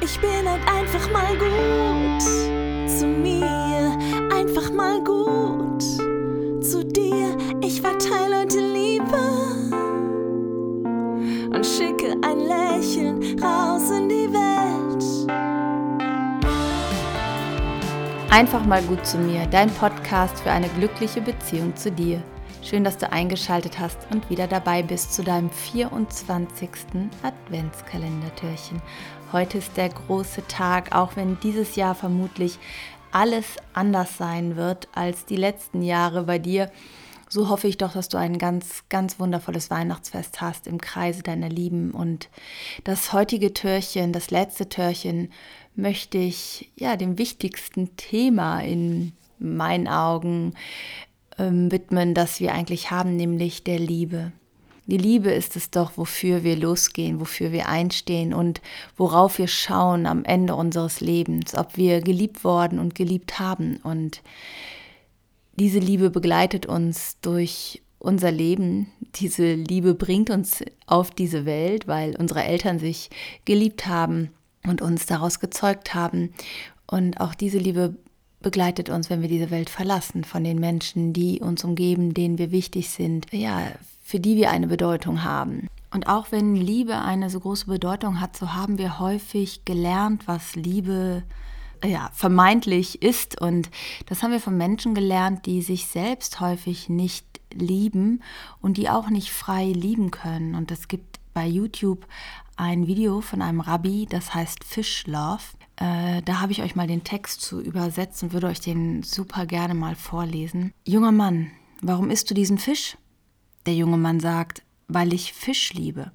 Ich bin halt einfach mal gut zu mir, einfach mal gut zu dir. Ich verteile heute Liebe und schicke ein Lächeln raus in die Welt. Einfach mal gut zu mir, dein Podcast für eine glückliche Beziehung zu dir. Schön, dass du eingeschaltet hast und wieder dabei bist zu deinem 24. Adventskalendertürchen. Heute ist der große Tag, auch wenn dieses Jahr vermutlich alles anders sein wird als die letzten Jahre bei dir. So hoffe ich doch, dass du ein ganz, ganz wundervolles Weihnachtsfest hast im Kreise deiner Lieben. Und das heutige Türchen, das letzte Türchen, möchte ich ja dem wichtigsten Thema in meinen Augen ähm, widmen, das wir eigentlich haben, nämlich der Liebe. Die Liebe ist es doch, wofür wir losgehen, wofür wir einstehen und worauf wir schauen am Ende unseres Lebens, ob wir geliebt worden und geliebt haben. Und diese Liebe begleitet uns durch unser Leben. Diese Liebe bringt uns auf diese Welt, weil unsere Eltern sich geliebt haben und uns daraus gezeugt haben. Und auch diese Liebe begleitet uns, wenn wir diese Welt verlassen, von den Menschen, die uns umgeben, denen wir wichtig sind. Ja, für die wir eine Bedeutung haben. Und auch wenn Liebe eine so große Bedeutung hat, so haben wir häufig gelernt, was Liebe ja, vermeintlich ist. Und das haben wir von Menschen gelernt, die sich selbst häufig nicht lieben und die auch nicht frei lieben können. Und es gibt bei YouTube ein Video von einem Rabbi, das heißt Fish Love. Äh, da habe ich euch mal den Text zu übersetzt und würde euch den super gerne mal vorlesen. Junger Mann, warum isst du diesen Fisch? Der junge Mann sagt, weil ich Fisch liebe.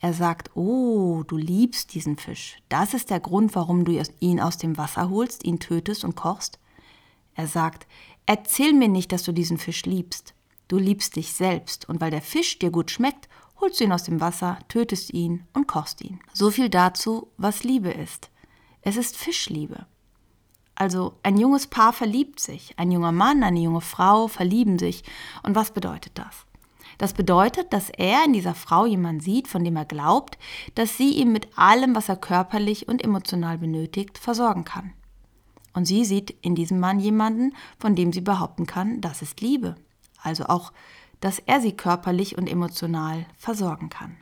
Er sagt, oh, du liebst diesen Fisch. Das ist der Grund, warum du ihn aus dem Wasser holst, ihn tötest und kochst. Er sagt, erzähl mir nicht, dass du diesen Fisch liebst. Du liebst dich selbst und weil der Fisch dir gut schmeckt, holst du ihn aus dem Wasser, tötest ihn und kochst ihn. So viel dazu, was Liebe ist. Es ist Fischliebe. Also ein junges Paar verliebt sich, ein junger Mann, eine junge Frau verlieben sich. Und was bedeutet das? Das bedeutet, dass er in dieser Frau jemanden sieht, von dem er glaubt, dass sie ihm mit allem, was er körperlich und emotional benötigt, versorgen kann. Und sie sieht in diesem Mann jemanden, von dem sie behaupten kann, das ist Liebe. Also auch, dass er sie körperlich und emotional versorgen kann.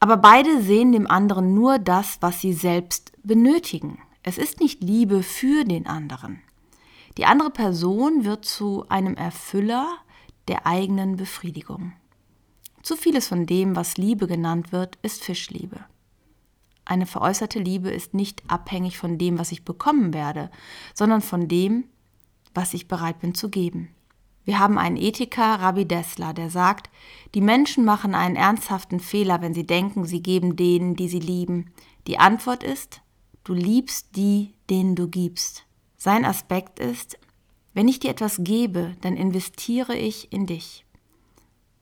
Aber beide sehen dem anderen nur das, was sie selbst benötigen. Es ist nicht Liebe für den anderen. Die andere Person wird zu einem Erfüller der eigenen Befriedigung. Zu vieles von dem, was Liebe genannt wird, ist Fischliebe. Eine veräußerte Liebe ist nicht abhängig von dem, was ich bekommen werde, sondern von dem, was ich bereit bin zu geben. Wir haben einen Ethiker, Rabbi Dessler, der sagt, die Menschen machen einen ernsthaften Fehler, wenn sie denken, sie geben denen, die sie lieben. Die Antwort ist, du liebst die, denen du gibst. Sein Aspekt ist, wenn ich dir etwas gebe, dann investiere ich in dich.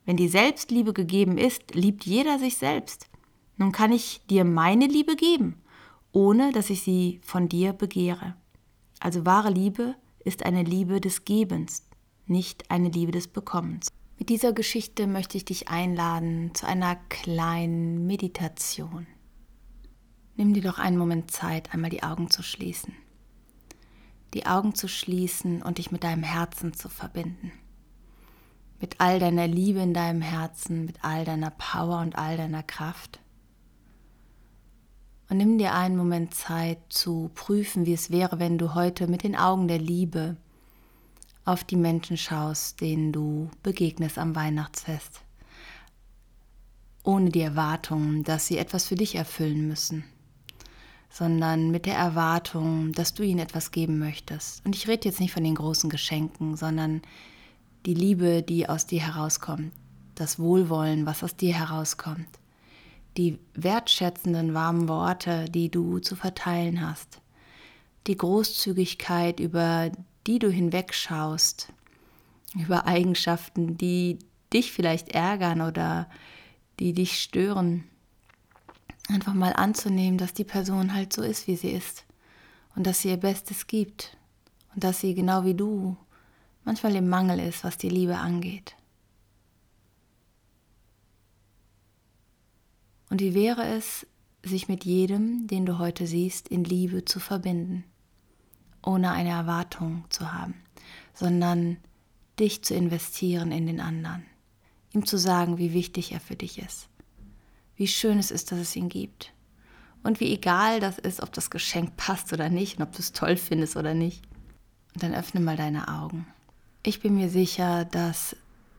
Wenn die Selbstliebe gegeben ist, liebt jeder sich selbst. Nun kann ich dir meine Liebe geben, ohne dass ich sie von dir begehre. Also wahre Liebe ist eine Liebe des Gebens, nicht eine Liebe des Bekommens. Mit dieser Geschichte möchte ich dich einladen zu einer kleinen Meditation. Nimm dir doch einen Moment Zeit, einmal die Augen zu schließen die Augen zu schließen und dich mit deinem Herzen zu verbinden. Mit all deiner Liebe in deinem Herzen, mit all deiner Power und all deiner Kraft. Und nimm dir einen Moment Zeit zu prüfen, wie es wäre, wenn du heute mit den Augen der Liebe auf die Menschen schaust, denen du begegnest am Weihnachtsfest, ohne die Erwartung, dass sie etwas für dich erfüllen müssen sondern mit der Erwartung, dass du ihnen etwas geben möchtest. Und ich rede jetzt nicht von den großen Geschenken, sondern die Liebe, die aus dir herauskommt, das Wohlwollen, was aus dir herauskommt, die wertschätzenden warmen Worte, die du zu verteilen hast, die Großzügigkeit, über die du hinwegschaust, über Eigenschaften, die dich vielleicht ärgern oder die dich stören einfach mal anzunehmen, dass die Person halt so ist, wie sie ist. Und dass sie ihr Bestes gibt. Und dass sie genau wie du manchmal im Mangel ist, was die Liebe angeht. Und wie wäre es, sich mit jedem, den du heute siehst, in Liebe zu verbinden, ohne eine Erwartung zu haben, sondern dich zu investieren in den anderen, ihm zu sagen, wie wichtig er für dich ist, wie schön es ist, dass es ihn gibt und wie egal das ist, ob das Geschenk passt oder nicht und ob du es toll findest oder nicht. Und dann öffne mal deine Augen. Ich bin mir sicher, dass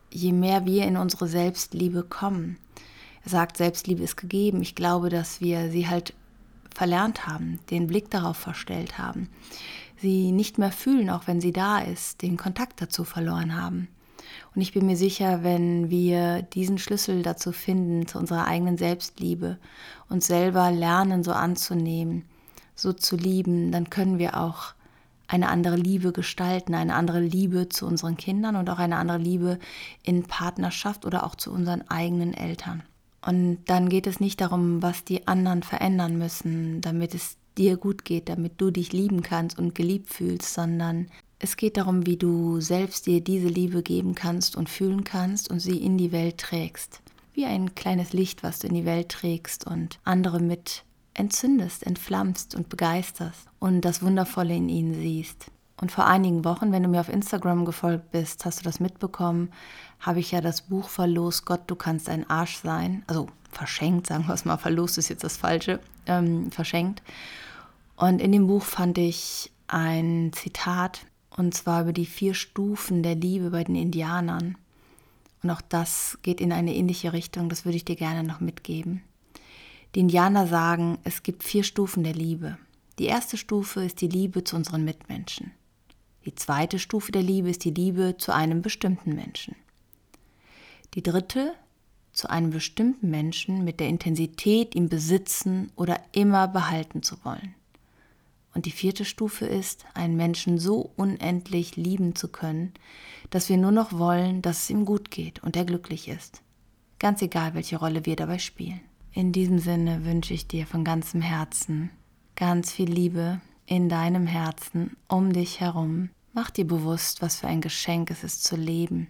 je mehr wir in unsere Selbstliebe kommen, er sagt, Selbstliebe ist gegeben. Ich glaube, dass wir sie halt verlernt haben, den Blick darauf verstellt haben, sie nicht mehr fühlen, auch wenn sie da ist, den Kontakt dazu verloren haben. Und ich bin mir sicher, wenn wir diesen Schlüssel dazu finden, zu unserer eigenen Selbstliebe, uns selber lernen, so anzunehmen, so zu lieben, dann können wir auch eine andere Liebe gestalten, eine andere Liebe zu unseren Kindern und auch eine andere Liebe in Partnerschaft oder auch zu unseren eigenen Eltern. Und dann geht es nicht darum, was die anderen verändern müssen, damit es dir gut geht, damit du dich lieben kannst und geliebt fühlst, sondern es geht darum, wie du selbst dir diese Liebe geben kannst und fühlen kannst und sie in die Welt trägst. Wie ein kleines Licht, was du in die Welt trägst und andere mit entzündest, entflammst und begeisterst und das Wundervolle in ihnen siehst. Und vor einigen Wochen, wenn du mir auf Instagram gefolgt bist, hast du das mitbekommen, habe ich ja das Buch verlost, Gott, du kannst ein Arsch sein. Also verschenkt, sagen wir es mal, verlost ist jetzt das Falsche, ähm, verschenkt. Und in dem Buch fand ich ein Zitat, und zwar über die vier Stufen der Liebe bei den Indianern. Und auch das geht in eine ähnliche Richtung, das würde ich dir gerne noch mitgeben. Die Indianer sagen, es gibt vier Stufen der Liebe. Die erste Stufe ist die Liebe zu unseren Mitmenschen. Die zweite Stufe der Liebe ist die Liebe zu einem bestimmten Menschen. Die dritte zu einem bestimmten Menschen mit der Intensität, ihn besitzen oder immer behalten zu wollen. Und die vierte Stufe ist, einen Menschen so unendlich lieben zu können, dass wir nur noch wollen, dass es ihm gut geht und er glücklich ist. Ganz egal, welche Rolle wir dabei spielen. In diesem Sinne wünsche ich dir von ganzem Herzen ganz viel Liebe in deinem Herzen um dich herum. Mach dir bewusst, was für ein Geschenk es ist zu leben,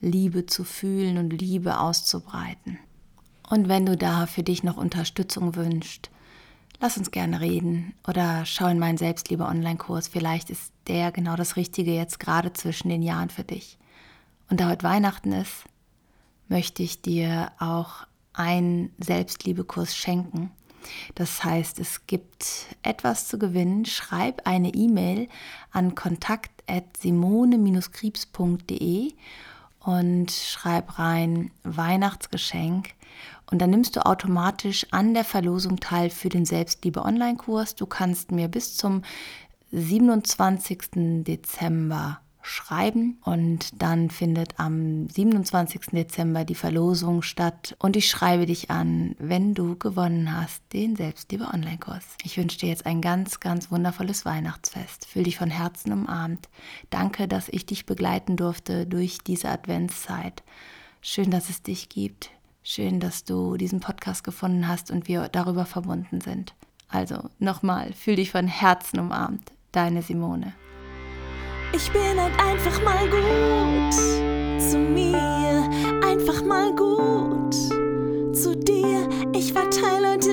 Liebe zu fühlen und Liebe auszubreiten. Und wenn du da für dich noch Unterstützung wünschst, lass uns gerne reden oder schau in meinen Selbstliebe-Online-Kurs. Vielleicht ist der genau das Richtige jetzt gerade zwischen den Jahren für dich. Und da heute Weihnachten ist, möchte ich dir auch einen Selbstliebekurs schenken. Das heißt, es gibt etwas zu gewinnen. Schreib eine E-Mail an kontakt.simone-kriebs.de und schreib rein Weihnachtsgeschenk. Und dann nimmst du automatisch an der Verlosung teil für den Selbstliebe Online-Kurs. Du kannst mir bis zum 27. Dezember schreiben und dann findet am 27. Dezember die Verlosung statt und ich schreibe dich an, wenn du gewonnen hast, den Selbstliebe Online-Kurs. Ich wünsche dir jetzt ein ganz, ganz wundervolles Weihnachtsfest. Fühl dich von Herzen umarmt. Danke, dass ich dich begleiten durfte durch diese Adventszeit. Schön, dass es dich gibt. Schön, dass du diesen Podcast gefunden hast und wir darüber verbunden sind. Also nochmal, fühl dich von Herzen umarmt. Deine Simone. Ich bin halt einfach mal gut zu mir, einfach mal gut zu dir. Ich verteile heute